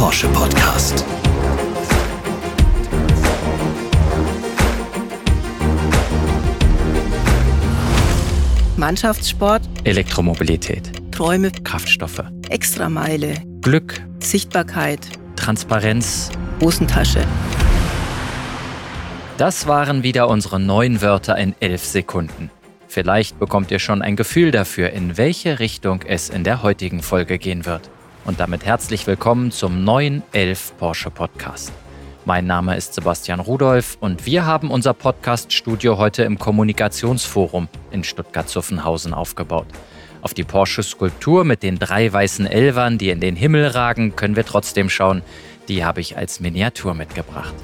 Porsche Podcast. Mannschaftssport, Elektromobilität, Träume, Kraftstoffe, Extrameile, Glück, Sichtbarkeit, Transparenz. Hosentasche. Das waren wieder unsere neun Wörter in elf Sekunden. Vielleicht bekommt ihr schon ein Gefühl dafür, in welche Richtung es in der heutigen Folge gehen wird. Und damit herzlich willkommen zum neuen 11 Porsche Podcast. Mein Name ist Sebastian Rudolph und wir haben unser Podcast-Studio heute im Kommunikationsforum in Stuttgart-Zuffenhausen aufgebaut. Auf die Porsche-Skulptur mit den drei weißen Elvern, die in den Himmel ragen, können wir trotzdem schauen. Die habe ich als Miniatur mitgebracht.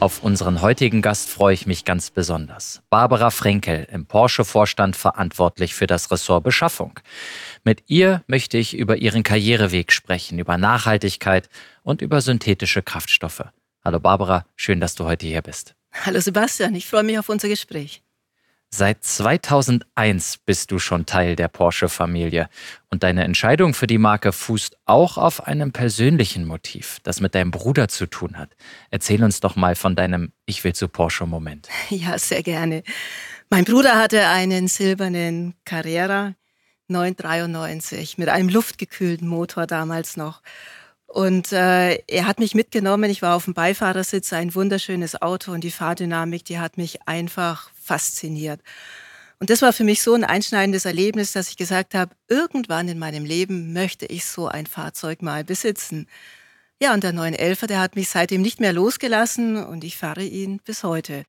Auf unseren heutigen Gast freue ich mich ganz besonders. Barbara Frenkel im Porsche-Vorstand verantwortlich für das Ressort Beschaffung. Mit ihr möchte ich über ihren Karriereweg sprechen, über Nachhaltigkeit und über synthetische Kraftstoffe. Hallo Barbara, schön, dass du heute hier bist. Hallo Sebastian, ich freue mich auf unser Gespräch. Seit 2001 bist du schon Teil der Porsche-Familie und deine Entscheidung für die Marke fußt auch auf einem persönlichen Motiv, das mit deinem Bruder zu tun hat. Erzähl uns doch mal von deinem Ich will zu Porsche-Moment. Ja, sehr gerne. Mein Bruder hatte einen silbernen Carrera 993 mit einem luftgekühlten Motor damals noch. Und äh, er hat mich mitgenommen. Ich war auf dem Beifahrersitz, ein wunderschönes Auto und die Fahrdynamik, die hat mich einfach fasziniert. Und das war für mich so ein einschneidendes Erlebnis, dass ich gesagt habe, irgendwann in meinem Leben möchte ich so ein Fahrzeug mal besitzen. Ja, und der 911er, der hat mich seitdem nicht mehr losgelassen und ich fahre ihn bis heute.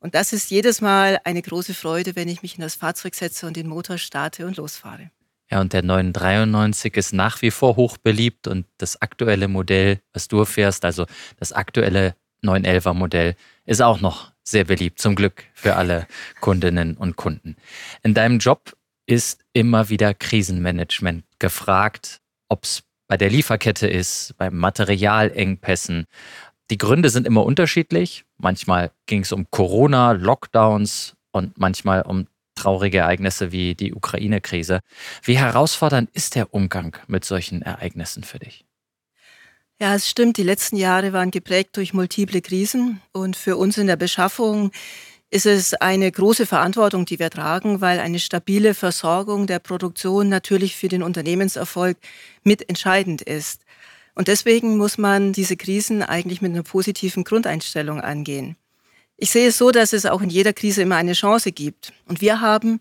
Und das ist jedes Mal eine große Freude, wenn ich mich in das Fahrzeug setze und den Motor starte und losfahre. Ja, und der 993 ist nach wie vor hoch beliebt und das aktuelle Modell, was du fährst, also das aktuelle 911er Modell, ist auch noch sehr beliebt, zum Glück für alle Kundinnen und Kunden. In deinem Job ist immer wieder Krisenmanagement gefragt, ob es bei der Lieferkette ist, bei Materialengpässen. Die Gründe sind immer unterschiedlich. Manchmal ging es um Corona, Lockdowns und manchmal um traurige Ereignisse wie die Ukraine-Krise. Wie herausfordernd ist der Umgang mit solchen Ereignissen für dich? Ja, es stimmt, die letzten Jahre waren geprägt durch multiple Krisen und für uns in der Beschaffung ist es eine große Verantwortung, die wir tragen, weil eine stabile Versorgung der Produktion natürlich für den Unternehmenserfolg mitentscheidend ist. Und deswegen muss man diese Krisen eigentlich mit einer positiven Grundeinstellung angehen. Ich sehe es so, dass es auch in jeder Krise immer eine Chance gibt. Und wir haben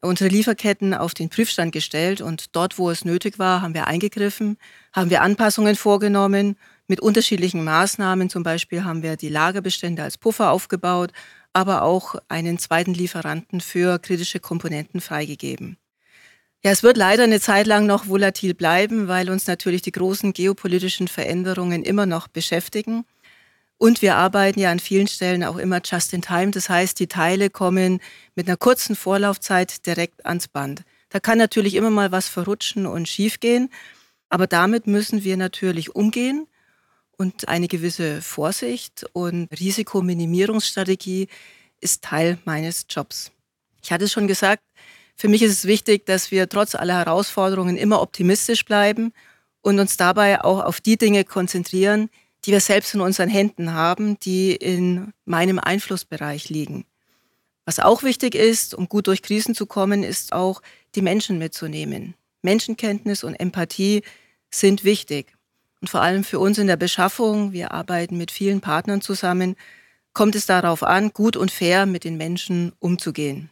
unsere Lieferketten auf den Prüfstand gestellt und dort, wo es nötig war, haben wir eingegriffen, haben wir Anpassungen vorgenommen mit unterschiedlichen Maßnahmen. Zum Beispiel haben wir die Lagerbestände als Puffer aufgebaut, aber auch einen zweiten Lieferanten für kritische Komponenten freigegeben. Ja, es wird leider eine Zeit lang noch volatil bleiben, weil uns natürlich die großen geopolitischen Veränderungen immer noch beschäftigen. Und wir arbeiten ja an vielen Stellen auch immer just in time. Das heißt, die Teile kommen mit einer kurzen Vorlaufzeit direkt ans Band. Da kann natürlich immer mal was verrutschen und schiefgehen. Aber damit müssen wir natürlich umgehen und eine gewisse Vorsicht und Risikominimierungsstrategie ist Teil meines Jobs. Ich hatte es schon gesagt, für mich ist es wichtig, dass wir trotz aller Herausforderungen immer optimistisch bleiben und uns dabei auch auf die Dinge konzentrieren, die wir selbst in unseren Händen haben, die in meinem Einflussbereich liegen. Was auch wichtig ist, um gut durch Krisen zu kommen, ist auch die Menschen mitzunehmen. Menschenkenntnis und Empathie sind wichtig. Und vor allem für uns in der Beschaffung, wir arbeiten mit vielen Partnern zusammen, kommt es darauf an, gut und fair mit den Menschen umzugehen.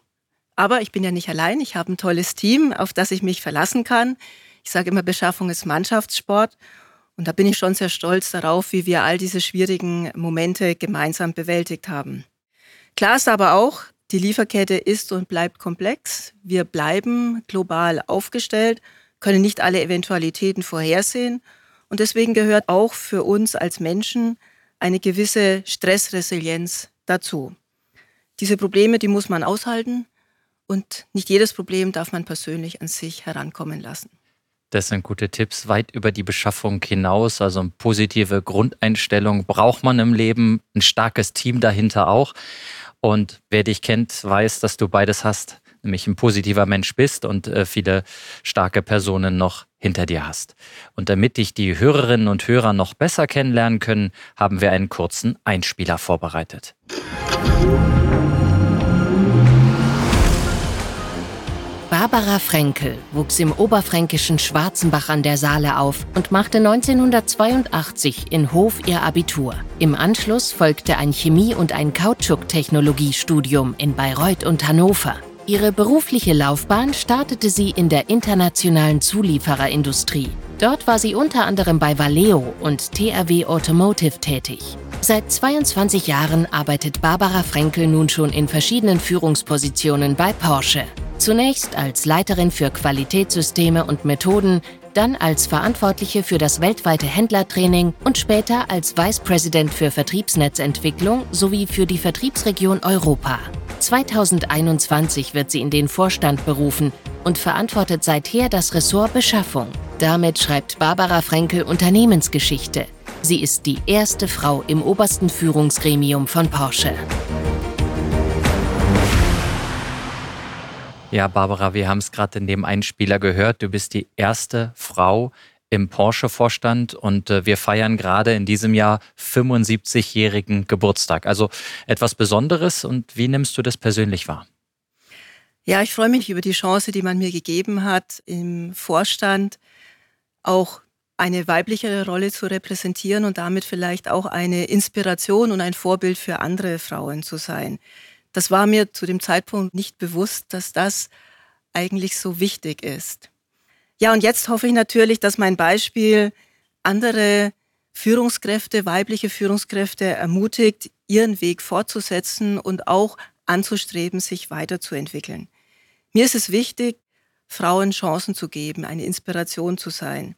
Aber ich bin ja nicht allein, ich habe ein tolles Team, auf das ich mich verlassen kann. Ich sage immer, Beschaffung ist Mannschaftssport und da bin ich schon sehr stolz darauf, wie wir all diese schwierigen Momente gemeinsam bewältigt haben. Klar ist aber auch, die Lieferkette ist und bleibt komplex. Wir bleiben global aufgestellt, können nicht alle Eventualitäten vorhersehen. Und deswegen gehört auch für uns als Menschen eine gewisse Stressresilienz dazu. Diese Probleme, die muss man aushalten und nicht jedes Problem darf man persönlich an sich herankommen lassen. Das sind gute Tipps weit über die Beschaffung hinaus. Also eine positive Grundeinstellung braucht man im Leben, ein starkes Team dahinter auch. Und wer dich kennt, weiß, dass du beides hast, nämlich ein positiver Mensch bist und äh, viele starke Personen noch hinter dir hast. Und damit dich die Hörerinnen und Hörer noch besser kennenlernen können, haben wir einen kurzen Einspieler vorbereitet. Barbara Frenkel wuchs im oberfränkischen Schwarzenbach an der Saale auf und machte 1982 in Hof ihr Abitur. Im Anschluss folgte ein Chemie- und ein Kautschuktechnologiestudium in Bayreuth und Hannover. Ihre berufliche Laufbahn startete sie in der internationalen Zuliefererindustrie. Dort war sie unter anderem bei Valeo und TRW Automotive tätig. Seit 22 Jahren arbeitet Barbara Frenkel nun schon in verschiedenen Führungspositionen bei Porsche. Zunächst als Leiterin für Qualitätssysteme und Methoden, dann als Verantwortliche für das weltweite Händlertraining und später als Vice President für Vertriebsnetzentwicklung sowie für die Vertriebsregion Europa. 2021 wird sie in den Vorstand berufen und verantwortet seither das Ressort Beschaffung. Damit schreibt Barbara Frenkel Unternehmensgeschichte. Sie ist die erste Frau im obersten Führungsgremium von Porsche. Ja, Barbara, wir haben es gerade in dem Einspieler gehört. Du bist die erste Frau im Porsche-Vorstand und äh, wir feiern gerade in diesem Jahr 75-jährigen Geburtstag. Also etwas Besonderes und wie nimmst du das persönlich wahr? Ja, ich freue mich über die Chance, die man mir gegeben hat, im Vorstand auch eine weiblichere Rolle zu repräsentieren und damit vielleicht auch eine Inspiration und ein Vorbild für andere Frauen zu sein. Das war mir zu dem Zeitpunkt nicht bewusst, dass das eigentlich so wichtig ist. Ja, und jetzt hoffe ich natürlich, dass mein Beispiel andere Führungskräfte, weibliche Führungskräfte ermutigt, ihren Weg fortzusetzen und auch anzustreben, sich weiterzuentwickeln. Mir ist es wichtig, Frauen Chancen zu geben, eine Inspiration zu sein.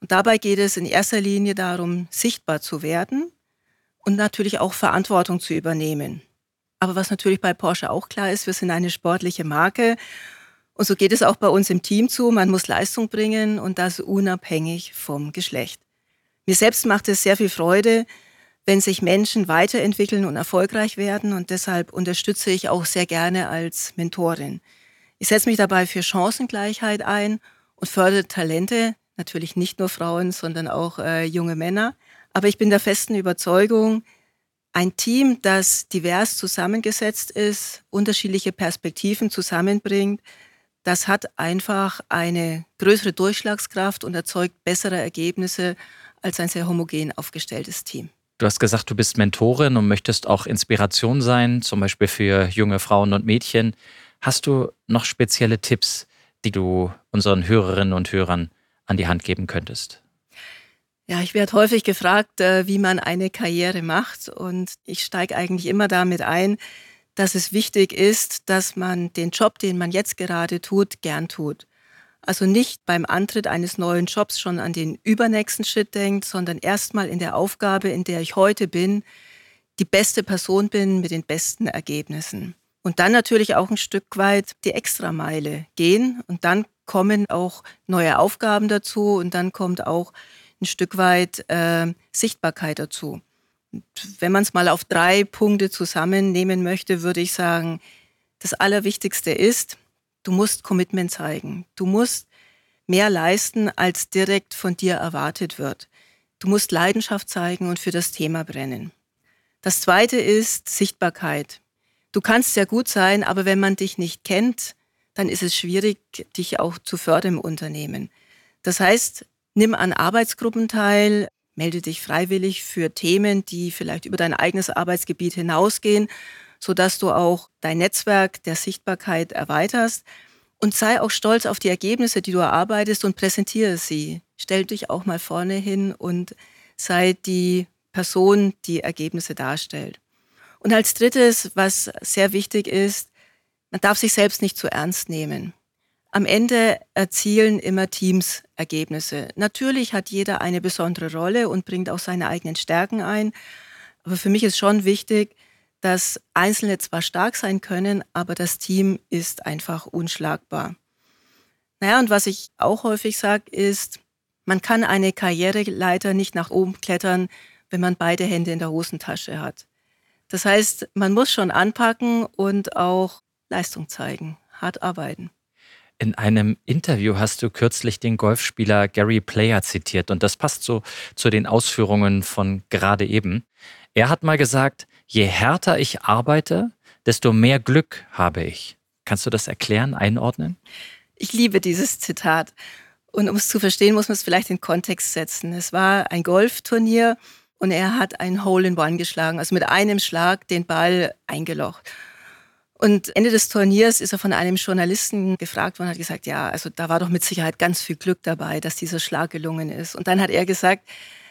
Und dabei geht es in erster Linie darum, sichtbar zu werden und natürlich auch Verantwortung zu übernehmen. Aber was natürlich bei Porsche auch klar ist, wir sind eine sportliche Marke und so geht es auch bei uns im Team zu. Man muss Leistung bringen und das unabhängig vom Geschlecht. Mir selbst macht es sehr viel Freude, wenn sich Menschen weiterentwickeln und erfolgreich werden und deshalb unterstütze ich auch sehr gerne als Mentorin. Ich setze mich dabei für Chancengleichheit ein und fördere Talente, natürlich nicht nur Frauen, sondern auch äh, junge Männer. Aber ich bin der festen Überzeugung, ein Team, das divers zusammengesetzt ist, unterschiedliche Perspektiven zusammenbringt, das hat einfach eine größere Durchschlagskraft und erzeugt bessere Ergebnisse als ein sehr homogen aufgestelltes Team. Du hast gesagt, du bist Mentorin und möchtest auch Inspiration sein, zum Beispiel für junge Frauen und Mädchen. Hast du noch spezielle Tipps, die du unseren Hörerinnen und Hörern an die Hand geben könntest? Ja, ich werde häufig gefragt, äh, wie man eine Karriere macht und ich steige eigentlich immer damit ein, dass es wichtig ist, dass man den Job, den man jetzt gerade tut, gern tut. Also nicht beim Antritt eines neuen Jobs schon an den übernächsten Schritt denkt, sondern erstmal in der Aufgabe, in der ich heute bin, die beste Person bin mit den besten Ergebnissen. Und dann natürlich auch ein Stück weit die Extrameile gehen und dann kommen auch neue Aufgaben dazu und dann kommt auch ein Stück weit äh, Sichtbarkeit dazu wenn man es mal auf drei Punkte zusammennehmen möchte, würde ich sagen, das Allerwichtigste ist, du musst Commitment zeigen. Du musst mehr leisten, als direkt von dir erwartet wird. Du musst Leidenschaft zeigen und für das Thema brennen. Das zweite ist Sichtbarkeit. Du kannst sehr gut sein, aber wenn man dich nicht kennt, dann ist es schwierig, dich auch zu fördern im Unternehmen. Das heißt, nimm an Arbeitsgruppen teil, melde dich freiwillig für Themen, die vielleicht über dein eigenes Arbeitsgebiet hinausgehen, sodass du auch dein Netzwerk der Sichtbarkeit erweiterst. Und sei auch stolz auf die Ergebnisse, die du erarbeitest und präsentiere sie. Stell dich auch mal vorne hin und sei die Person, die Ergebnisse darstellt. Und als drittes, was sehr wichtig ist, man darf sich selbst nicht zu ernst nehmen. Am Ende erzielen immer Teams Ergebnisse. Natürlich hat jeder eine besondere Rolle und bringt auch seine eigenen Stärken ein. Aber für mich ist schon wichtig, dass Einzelne zwar stark sein können, aber das Team ist einfach unschlagbar. Naja, und was ich auch häufig sage, ist, man kann eine Karriereleiter nicht nach oben klettern, wenn man beide Hände in der Hosentasche hat. Das heißt, man muss schon anpacken und auch Leistung zeigen. hart arbeiten. In einem Interview hast du kürzlich den Golfspieler Gary Player zitiert und das passt so zu den Ausführungen von gerade eben. Er hat mal gesagt, je härter ich arbeite, desto mehr Glück habe ich. Kannst du das erklären, einordnen? Ich liebe dieses Zitat. Und um es zu verstehen, muss man es vielleicht in Kontext setzen. Es war ein Golfturnier und er hat ein Hole in One geschlagen, also mit einem Schlag den Ball eingelocht. Und Ende des Turniers ist er von einem Journalisten gefragt worden, hat gesagt, ja, also da war doch mit Sicherheit ganz viel Glück dabei, dass dieser Schlag gelungen ist. Und dann hat er gesagt,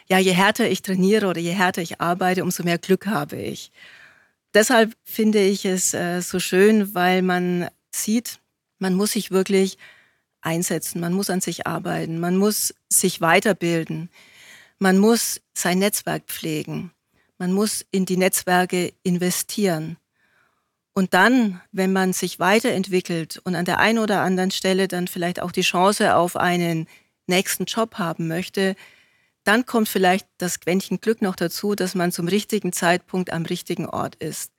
ja, je härter ich trainiere oder je härter ich arbeite, umso mehr Glück habe ich. Deshalb finde ich es äh, so schön, weil man sieht, man muss sich wirklich einsetzen, man muss an sich arbeiten, man muss sich weiterbilden, man muss sein Netzwerk pflegen, man muss in die Netzwerke investieren. Und dann, wenn man sich weiterentwickelt und an der einen oder anderen Stelle dann vielleicht auch die Chance auf einen nächsten Job haben möchte, dann kommt vielleicht das Quäntchen Glück noch dazu, dass man zum richtigen Zeitpunkt am richtigen Ort ist.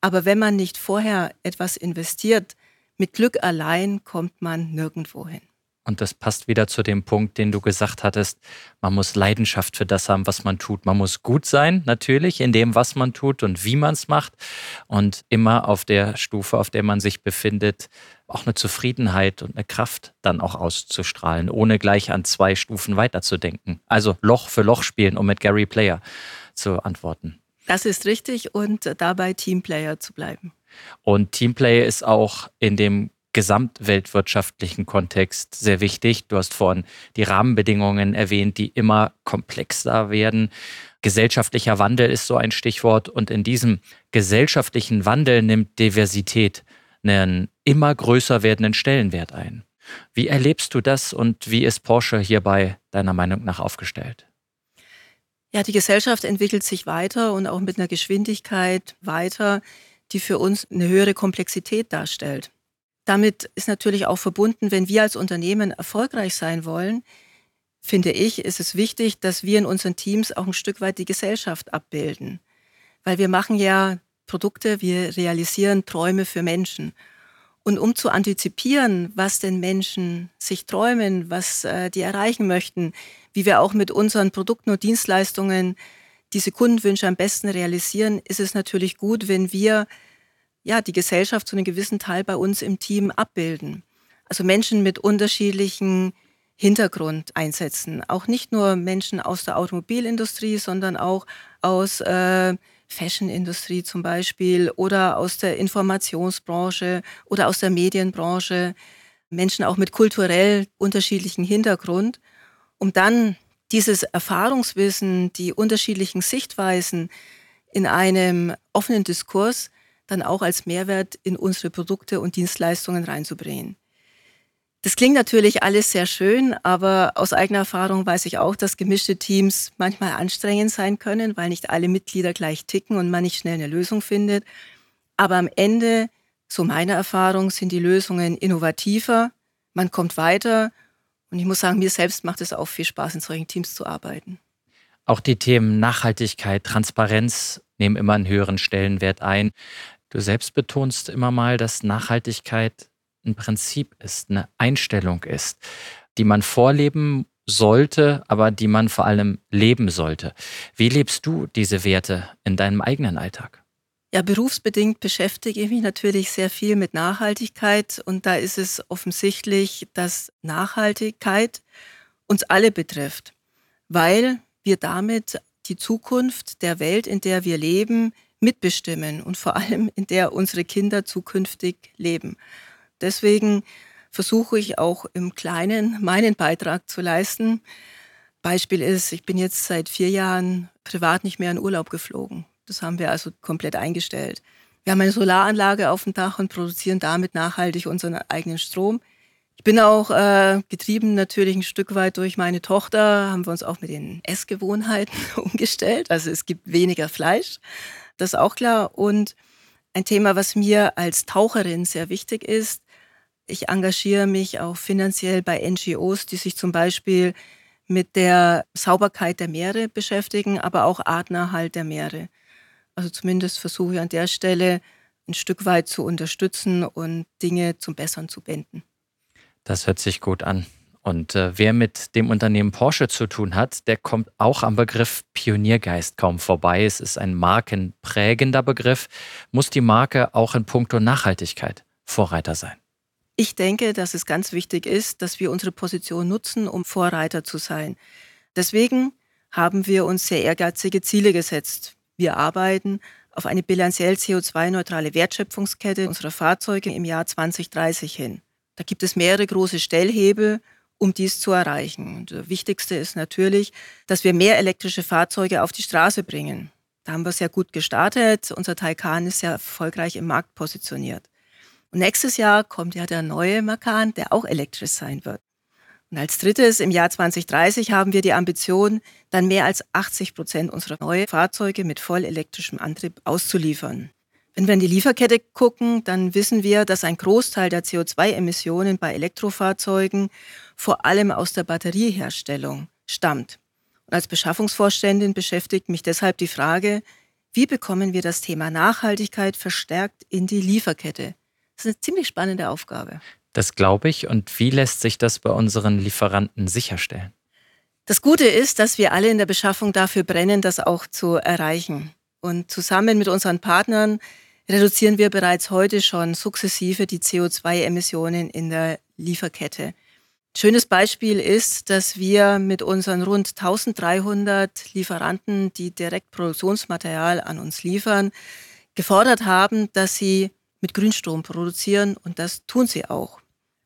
Aber wenn man nicht vorher etwas investiert, mit Glück allein kommt man nirgendwo hin. Und das passt wieder zu dem Punkt, den du gesagt hattest. Man muss Leidenschaft für das haben, was man tut. Man muss gut sein, natürlich, in dem, was man tut und wie man es macht. Und immer auf der Stufe, auf der man sich befindet, auch eine Zufriedenheit und eine Kraft dann auch auszustrahlen, ohne gleich an zwei Stufen weiterzudenken. Also Loch für Loch spielen, um mit Gary Player zu antworten. Das ist richtig und dabei Teamplayer zu bleiben. Und Teamplay ist auch in dem gesamtweltwirtschaftlichen Kontext sehr wichtig. Du hast vorhin die Rahmenbedingungen erwähnt, die immer komplexer werden. Gesellschaftlicher Wandel ist so ein Stichwort. Und in diesem gesellschaftlichen Wandel nimmt Diversität einen immer größer werdenden Stellenwert ein. Wie erlebst du das und wie ist Porsche hierbei deiner Meinung nach aufgestellt? Ja, die Gesellschaft entwickelt sich weiter und auch mit einer Geschwindigkeit weiter, die für uns eine höhere Komplexität darstellt. Damit ist natürlich auch verbunden, wenn wir als Unternehmen erfolgreich sein wollen, finde ich, ist es wichtig, dass wir in unseren Teams auch ein Stück weit die Gesellschaft abbilden. Weil wir machen ja Produkte, wir realisieren Träume für Menschen. Und um zu antizipieren, was denn Menschen sich träumen, was äh, die erreichen möchten, wie wir auch mit unseren Produkten und Dienstleistungen diese Kundenwünsche am besten realisieren, ist es natürlich gut, wenn wir ja, die Gesellschaft zu einem gewissen Teil bei uns im Team abbilden. Also Menschen mit unterschiedlichen Hintergrund einsetzen. Auch nicht nur Menschen aus der Automobilindustrie, sondern auch aus äh, Fashionindustrie zum Beispiel oder aus der Informationsbranche oder aus der Medienbranche. Menschen auch mit kulturell unterschiedlichen Hintergrund, um dann dieses Erfahrungswissen, die unterschiedlichen Sichtweisen in einem offenen Diskurs dann auch als Mehrwert in unsere Produkte und Dienstleistungen reinzubringen. Das klingt natürlich alles sehr schön, aber aus eigener Erfahrung weiß ich auch, dass gemischte Teams manchmal anstrengend sein können, weil nicht alle Mitglieder gleich ticken und man nicht schnell eine Lösung findet. Aber am Ende, so meine Erfahrung, sind die Lösungen innovativer, man kommt weiter und ich muss sagen, mir selbst macht es auch viel Spaß, in solchen Teams zu arbeiten. Auch die Themen Nachhaltigkeit, Transparenz nehmen immer einen höheren Stellenwert ein. Du selbst betonst immer mal, dass Nachhaltigkeit ein Prinzip ist, eine Einstellung ist, die man vorleben sollte, aber die man vor allem leben sollte. Wie lebst du diese Werte in deinem eigenen Alltag? Ja, berufsbedingt beschäftige ich mich natürlich sehr viel mit Nachhaltigkeit und da ist es offensichtlich, dass Nachhaltigkeit uns alle betrifft, weil wir damit die Zukunft der Welt, in der wir leben, mitbestimmen und vor allem in der unsere Kinder zukünftig leben. Deswegen versuche ich auch im Kleinen meinen Beitrag zu leisten. Beispiel ist, ich bin jetzt seit vier Jahren privat nicht mehr in Urlaub geflogen. Das haben wir also komplett eingestellt. Wir haben eine Solaranlage auf dem Dach und produzieren damit nachhaltig unseren eigenen Strom. Ich bin auch äh, getrieben natürlich ein Stück weit durch meine Tochter, haben wir uns auch mit den Essgewohnheiten umgestellt. Also es gibt weniger Fleisch, das ist auch klar. Und ein Thema, was mir als Taucherin sehr wichtig ist, ich engagiere mich auch finanziell bei NGOs, die sich zum Beispiel mit der Sauberkeit der Meere beschäftigen, aber auch Artenerhalt der Meere. Also zumindest versuche ich an der Stelle ein Stück weit zu unterstützen und Dinge zum Besseren zu wenden. Das hört sich gut an. Und äh, wer mit dem Unternehmen Porsche zu tun hat, der kommt auch am Begriff Pioniergeist kaum vorbei. Es ist ein markenprägender Begriff. Muss die Marke auch in puncto Nachhaltigkeit Vorreiter sein? Ich denke, dass es ganz wichtig ist, dass wir unsere Position nutzen, um Vorreiter zu sein. Deswegen haben wir uns sehr ehrgeizige Ziele gesetzt. Wir arbeiten auf eine bilanziell CO2-neutrale Wertschöpfungskette unserer Fahrzeuge im Jahr 2030 hin. Da gibt es mehrere große Stellhebel, um dies zu erreichen. Und der wichtigste ist natürlich, dass wir mehr elektrische Fahrzeuge auf die Straße bringen. Da haben wir sehr gut gestartet. Unser Taycan ist sehr erfolgreich im Markt positioniert. Und nächstes Jahr kommt ja der neue Macan, der auch elektrisch sein wird. Und als drittes, im Jahr 2030 haben wir die Ambition, dann mehr als 80 Prozent unserer neuen Fahrzeuge mit vollelektrischem Antrieb auszuliefern. Wenn wir in die Lieferkette gucken, dann wissen wir, dass ein Großteil der CO2-Emissionen bei Elektrofahrzeugen vor allem aus der Batterieherstellung stammt. Und als Beschaffungsvorständin beschäftigt mich deshalb die Frage, wie bekommen wir das Thema Nachhaltigkeit verstärkt in die Lieferkette? Das ist eine ziemlich spannende Aufgabe. Das glaube ich. Und wie lässt sich das bei unseren Lieferanten sicherstellen? Das Gute ist, dass wir alle in der Beschaffung dafür brennen, das auch zu erreichen. Und zusammen mit unseren Partnern reduzieren wir bereits heute schon sukzessive die CO2-Emissionen in der Lieferkette. Schönes Beispiel ist, dass wir mit unseren rund 1300 Lieferanten, die direkt Produktionsmaterial an uns liefern, gefordert haben, dass sie mit Grünstrom produzieren und das tun sie auch.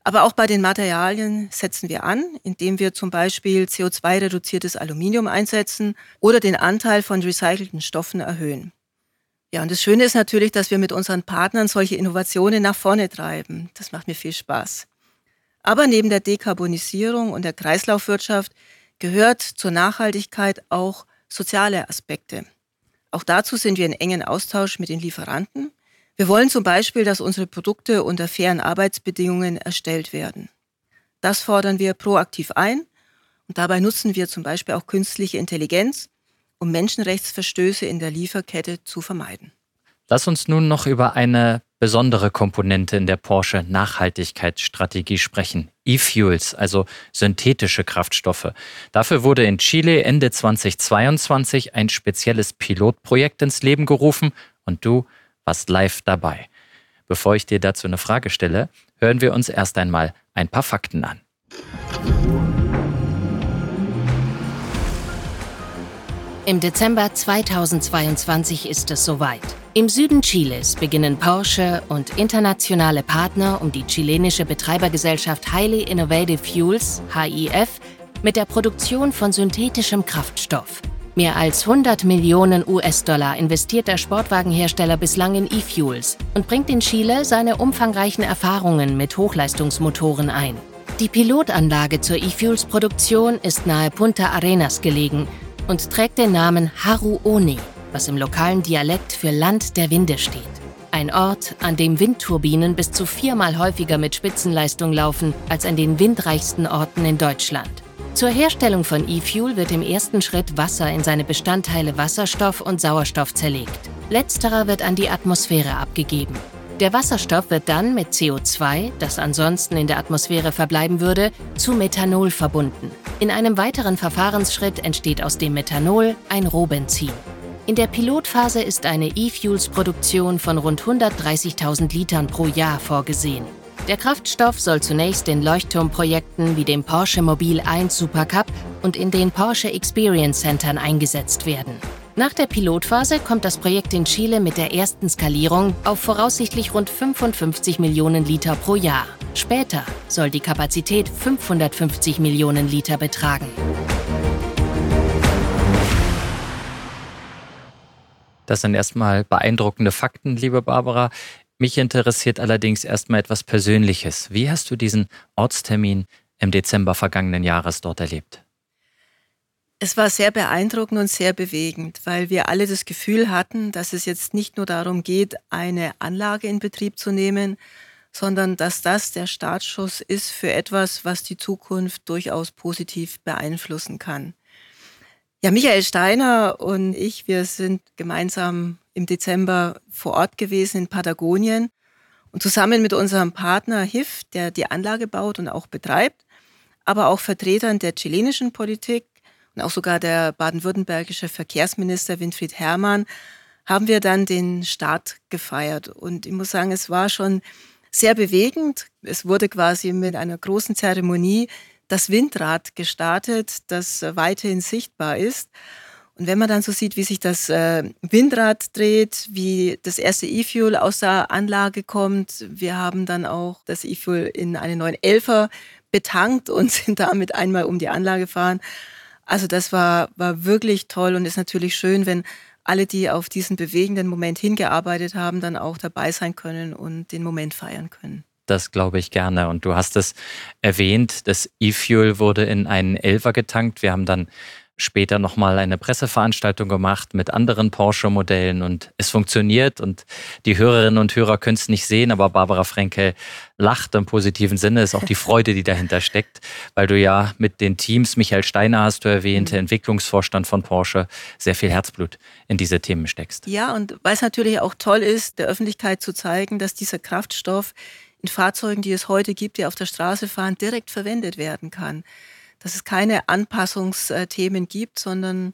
Aber auch bei den Materialien setzen wir an, indem wir zum Beispiel CO2-reduziertes Aluminium einsetzen oder den Anteil von recycelten Stoffen erhöhen. Ja, und das Schöne ist natürlich, dass wir mit unseren Partnern solche Innovationen nach vorne treiben. Das macht mir viel Spaß. Aber neben der Dekarbonisierung und der Kreislaufwirtschaft gehört zur Nachhaltigkeit auch soziale Aspekte. Auch dazu sind wir in engen Austausch mit den Lieferanten wir wollen zum Beispiel, dass unsere Produkte unter fairen Arbeitsbedingungen erstellt werden. Das fordern wir proaktiv ein und dabei nutzen wir zum Beispiel auch künstliche Intelligenz, um Menschenrechtsverstöße in der Lieferkette zu vermeiden. Lass uns nun noch über eine besondere Komponente in der Porsche Nachhaltigkeitsstrategie sprechen. E-Fuels, also synthetische Kraftstoffe. Dafür wurde in Chile Ende 2022 ein spezielles Pilotprojekt ins Leben gerufen und du warst live dabei. Bevor ich dir dazu eine Frage stelle, hören wir uns erst einmal ein paar Fakten an. Im Dezember 2022 ist es soweit. Im Süden Chiles beginnen Porsche und internationale Partner um die chilenische Betreibergesellschaft Highly Innovative Fuels, HIF, mit der Produktion von synthetischem Kraftstoff. Mehr als 100 Millionen US-Dollar investiert der Sportwagenhersteller bislang in E-Fuels und bringt in Chile seine umfangreichen Erfahrungen mit Hochleistungsmotoren ein. Die Pilotanlage zur E-Fuels-Produktion ist nahe Punta Arenas gelegen und trägt den Namen Haru Oni, was im lokalen Dialekt für Land der Winde steht. Ein Ort, an dem Windturbinen bis zu viermal häufiger mit Spitzenleistung laufen als an den windreichsten Orten in Deutschland. Zur Herstellung von E-Fuel wird im ersten Schritt Wasser in seine Bestandteile Wasserstoff und Sauerstoff zerlegt. Letzterer wird an die Atmosphäre abgegeben. Der Wasserstoff wird dann mit CO2, das ansonsten in der Atmosphäre verbleiben würde, zu Methanol verbunden. In einem weiteren Verfahrensschritt entsteht aus dem Methanol ein Rohbenzin. In der Pilotphase ist eine E-Fuels-Produktion von rund 130.000 Litern pro Jahr vorgesehen. Der Kraftstoff soll zunächst in Leuchtturmprojekten wie dem Porsche Mobil 1 Supercup und in den Porsche Experience Centern eingesetzt werden. Nach der Pilotphase kommt das Projekt in Chile mit der ersten Skalierung auf voraussichtlich rund 55 Millionen Liter pro Jahr. Später soll die Kapazität 550 Millionen Liter betragen. Das sind erstmal beeindruckende Fakten, liebe Barbara. Mich interessiert allerdings erstmal etwas Persönliches. Wie hast du diesen Ortstermin im Dezember vergangenen Jahres dort erlebt? Es war sehr beeindruckend und sehr bewegend, weil wir alle das Gefühl hatten, dass es jetzt nicht nur darum geht, eine Anlage in Betrieb zu nehmen, sondern dass das der Startschuss ist für etwas, was die Zukunft durchaus positiv beeinflussen kann. Ja, Michael Steiner und ich, wir sind gemeinsam im Dezember vor Ort gewesen in Patagonien und zusammen mit unserem Partner HIF, der die Anlage baut und auch betreibt, aber auch Vertretern der chilenischen Politik und auch sogar der baden-württembergische Verkehrsminister Winfried Herrmann, haben wir dann den Start gefeiert. Und ich muss sagen, es war schon sehr bewegend. Es wurde quasi mit einer großen Zeremonie das Windrad gestartet, das weiterhin sichtbar ist. Und wenn man dann so sieht, wie sich das äh, Windrad dreht, wie das erste E-Fuel aus der Anlage kommt, wir haben dann auch das E-Fuel in einen neuen Elfer betankt und sind damit einmal um die Anlage gefahren. Also das war, war wirklich toll und ist natürlich schön, wenn alle, die auf diesen bewegenden Moment hingearbeitet haben, dann auch dabei sein können und den Moment feiern können. Das glaube ich gerne. Und du hast es erwähnt, das E-Fuel wurde in einen Elfer getankt. Wir haben dann später nochmal eine Presseveranstaltung gemacht mit anderen Porsche-Modellen und es funktioniert und die Hörerinnen und Hörer können es nicht sehen, aber Barbara Frenkel lacht im positiven Sinne, ist auch die Freude, die dahinter steckt, weil du ja mit den Teams, Michael Steiner hast du erwähnt, mhm. Entwicklungsvorstand von Porsche, sehr viel Herzblut in diese Themen steckst. Ja, und weil es natürlich auch toll ist, der Öffentlichkeit zu zeigen, dass dieser Kraftstoff Fahrzeugen, die es heute gibt, die auf der Straße fahren, direkt verwendet werden kann dass es keine Anpassungsthemen gibt, sondern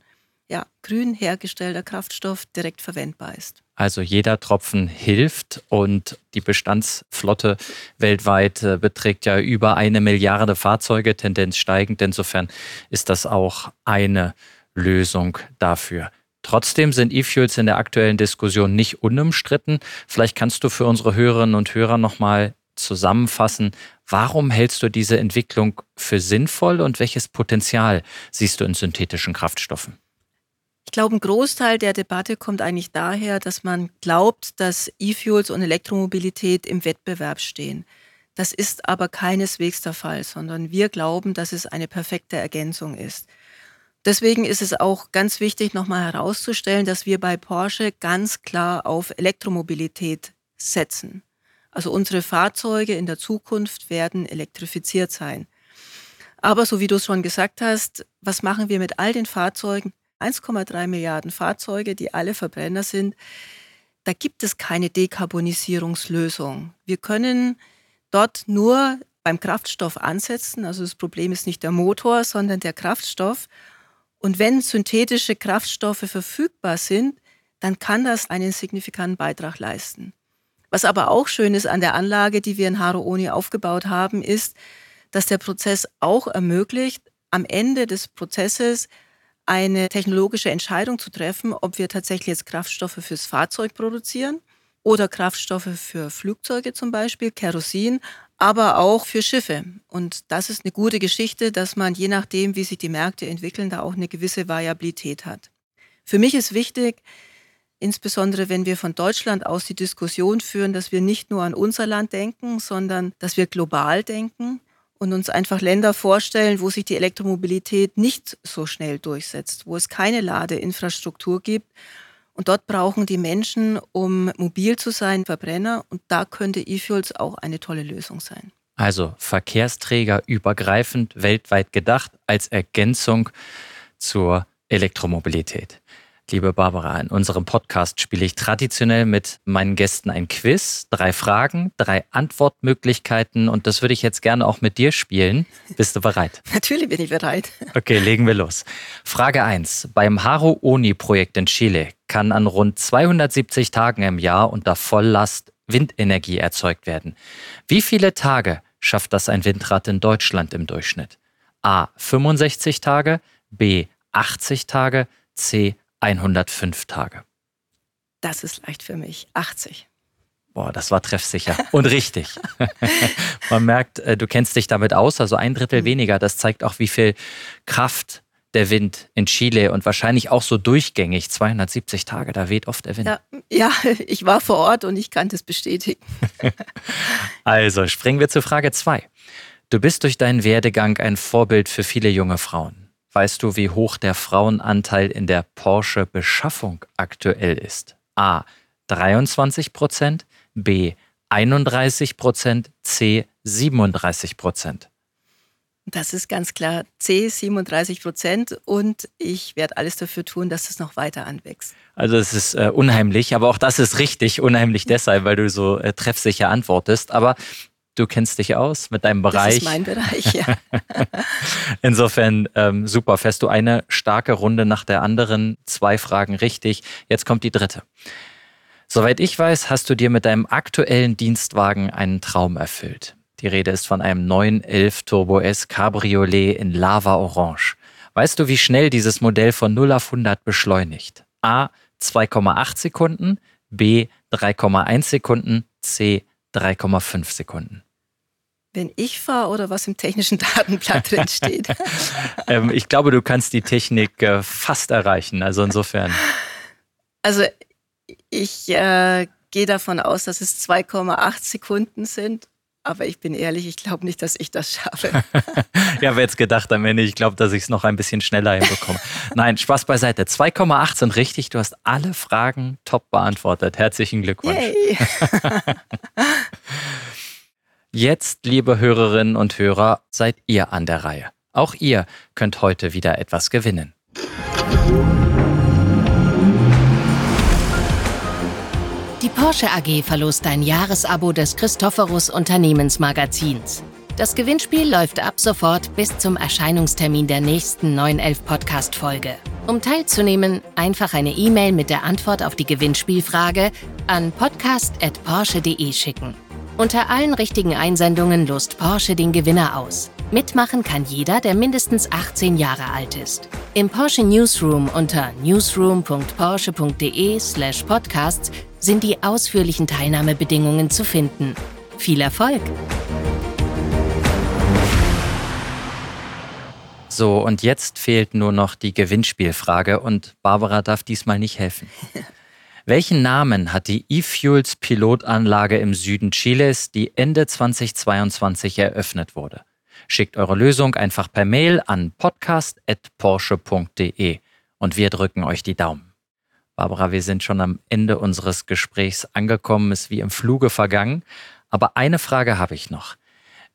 ja, grün hergestellter Kraftstoff direkt verwendbar ist. Also jeder Tropfen hilft und die Bestandsflotte weltweit äh, beträgt ja über eine Milliarde Fahrzeuge, Tendenz steigend. Insofern ist das auch eine Lösung dafür. Trotzdem sind E-Fuels in der aktuellen Diskussion nicht unumstritten. Vielleicht kannst du für unsere Hörerinnen und Hörer nochmal zusammenfassen, warum hältst du diese Entwicklung für sinnvoll und welches Potenzial siehst du in synthetischen Kraftstoffen? Ich glaube, ein Großteil der Debatte kommt eigentlich daher, dass man glaubt, dass E-Fuels und Elektromobilität im Wettbewerb stehen. Das ist aber keineswegs der Fall, sondern wir glauben, dass es eine perfekte Ergänzung ist. Deswegen ist es auch ganz wichtig, nochmal herauszustellen, dass wir bei Porsche ganz klar auf Elektromobilität setzen. Also unsere Fahrzeuge in der Zukunft werden elektrifiziert sein. Aber so wie du es schon gesagt hast, was machen wir mit all den Fahrzeugen? 1,3 Milliarden Fahrzeuge, die alle Verbrenner sind. Da gibt es keine Dekarbonisierungslösung. Wir können dort nur beim Kraftstoff ansetzen. Also das Problem ist nicht der Motor, sondern der Kraftstoff. Und wenn synthetische Kraftstoffe verfügbar sind, dann kann das einen signifikanten Beitrag leisten. Was aber auch schön ist an der Anlage, die wir in Haruoni aufgebaut haben, ist, dass der Prozess auch ermöglicht, am Ende des Prozesses eine technologische Entscheidung zu treffen, ob wir tatsächlich jetzt Kraftstoffe fürs Fahrzeug produzieren oder Kraftstoffe für Flugzeuge zum Beispiel, Kerosin, aber auch für Schiffe. Und das ist eine gute Geschichte, dass man je nachdem, wie sich die Märkte entwickeln, da auch eine gewisse Variabilität hat. Für mich ist wichtig, insbesondere wenn wir von Deutschland aus die Diskussion führen, dass wir nicht nur an unser Land denken, sondern dass wir global denken und uns einfach Länder vorstellen, wo sich die Elektromobilität nicht so schnell durchsetzt, wo es keine Ladeinfrastruktur gibt. Und dort brauchen die Menschen, um mobil zu sein, Verbrenner. Und da könnte E-Fuels auch eine tolle Lösung sein. Also Verkehrsträger übergreifend weltweit gedacht als Ergänzung zur Elektromobilität. Liebe Barbara, in unserem Podcast spiele ich traditionell mit meinen Gästen ein Quiz, drei Fragen, drei Antwortmöglichkeiten und das würde ich jetzt gerne auch mit dir spielen. Bist du bereit? Natürlich bin ich bereit. Okay, legen wir los. Frage 1. Beim Haro Oni Projekt in Chile kann an rund 270 Tagen im Jahr unter Volllast Windenergie erzeugt werden. Wie viele Tage schafft das ein Windrad in Deutschland im Durchschnitt? A. 65 Tage, B. 80 Tage, C. 105 Tage. Das ist leicht für mich. 80. Boah, das war treffsicher und richtig. Man merkt, äh, du kennst dich damit aus, also ein Drittel mhm. weniger. Das zeigt auch, wie viel Kraft der Wind in Chile und wahrscheinlich auch so durchgängig, 270 Tage, da weht oft der Wind. Ja, ja ich war vor Ort und ich kann das bestätigen. also springen wir zu Frage 2. Du bist durch deinen Werdegang ein Vorbild für viele junge Frauen. Weißt du, wie hoch der Frauenanteil in der Porsche-Beschaffung aktuell ist? A. 23 Prozent, B. 31 Prozent, C. 37 Prozent. Das ist ganz klar C, 37 Prozent. Und ich werde alles dafür tun, dass es noch weiter anwächst. Also es ist äh, unheimlich, aber auch das ist richtig. Unheimlich deshalb, weil du so äh, treffsicher antwortest. Aber du kennst dich aus mit deinem Bereich. Das ist mein Bereich, ja. Insofern ähm, super. Fährst du eine starke Runde nach der anderen. Zwei Fragen richtig. Jetzt kommt die dritte. Soweit ich weiß, hast du dir mit deinem aktuellen Dienstwagen einen Traum erfüllt. Die Rede ist von einem 911 Turbo S Cabriolet in Lava Orange. Weißt du, wie schnell dieses Modell von 0 auf 100 beschleunigt? A 2,8 Sekunden, B 3,1 Sekunden, C 3,5 Sekunden. Wenn ich fahre oder was im technischen Datenblatt drin steht? ähm, ich glaube, du kannst die Technik äh, fast erreichen. Also insofern. Also ich äh, gehe davon aus, dass es 2,8 Sekunden sind. Aber ich bin ehrlich, ich glaube nicht, dass ich das schaffe. ja, wer jetzt gedacht am Ende, ich glaube, dass ich es noch ein bisschen schneller hinbekomme. Nein, Spaß beiseite. 2,8 sind richtig. Du hast alle Fragen top beantwortet. Herzlichen Glückwunsch. Jetzt, liebe Hörerinnen und Hörer, seid ihr an der Reihe. Auch ihr könnt heute wieder etwas gewinnen. Die Porsche AG verlost ein Jahresabo des Christophorus Unternehmensmagazins. Das Gewinnspiel läuft ab sofort bis zum Erscheinungstermin der nächsten 911 Podcast-Folge. Um teilzunehmen, einfach eine E-Mail mit der Antwort auf die Gewinnspielfrage an podcast.porsche.de schicken. Unter allen richtigen Einsendungen lost Porsche den Gewinner aus. Mitmachen kann jeder, der mindestens 18 Jahre alt ist. Im Porsche Newsroom unter newsroom.porsche.de/podcasts sind die ausführlichen Teilnahmebedingungen zu finden. Viel Erfolg! So, und jetzt fehlt nur noch die Gewinnspielfrage und Barbara darf diesmal nicht helfen. Welchen Namen hat die E-Fuels Pilotanlage im Süden Chiles, die Ende 2022 eröffnet wurde? Schickt eure Lösung einfach per Mail an podcast.porsche.de und wir drücken euch die Daumen. Barbara, wir sind schon am Ende unseres Gesprächs angekommen, ist wie im Fluge vergangen. Aber eine Frage habe ich noch.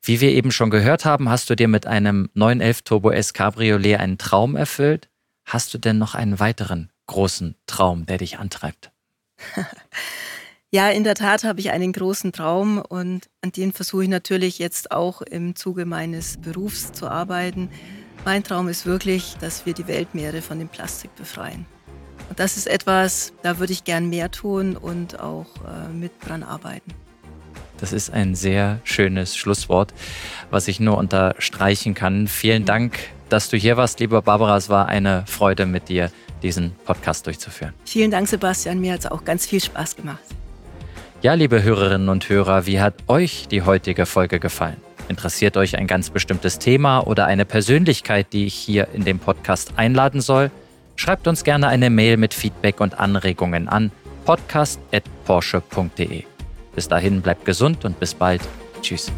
Wie wir eben schon gehört haben, hast du dir mit einem 911 Turbo S Cabriolet einen Traum erfüllt? Hast du denn noch einen weiteren großen Traum, der dich antreibt? Ja, in der Tat habe ich einen großen Traum und an den versuche ich natürlich jetzt auch im Zuge meines Berufs zu arbeiten. Mein Traum ist wirklich, dass wir die Weltmeere von dem Plastik befreien. Und das ist etwas, da würde ich gern mehr tun und auch äh, mit dran arbeiten. Das ist ein sehr schönes Schlusswort, was ich nur unterstreichen kann. Vielen mhm. Dank, dass du hier warst, liebe Barbara. Es war eine Freude mit dir, diesen Podcast durchzuführen. Vielen Dank, Sebastian. Mir hat es auch ganz viel Spaß gemacht. Ja, liebe Hörerinnen und Hörer, wie hat euch die heutige Folge gefallen? Interessiert euch ein ganz bestimmtes Thema oder eine Persönlichkeit, die ich hier in dem Podcast einladen soll? Schreibt uns gerne eine Mail mit Feedback und Anregungen an podcast.porsche.de. Bis dahin bleibt gesund und bis bald. Tschüss.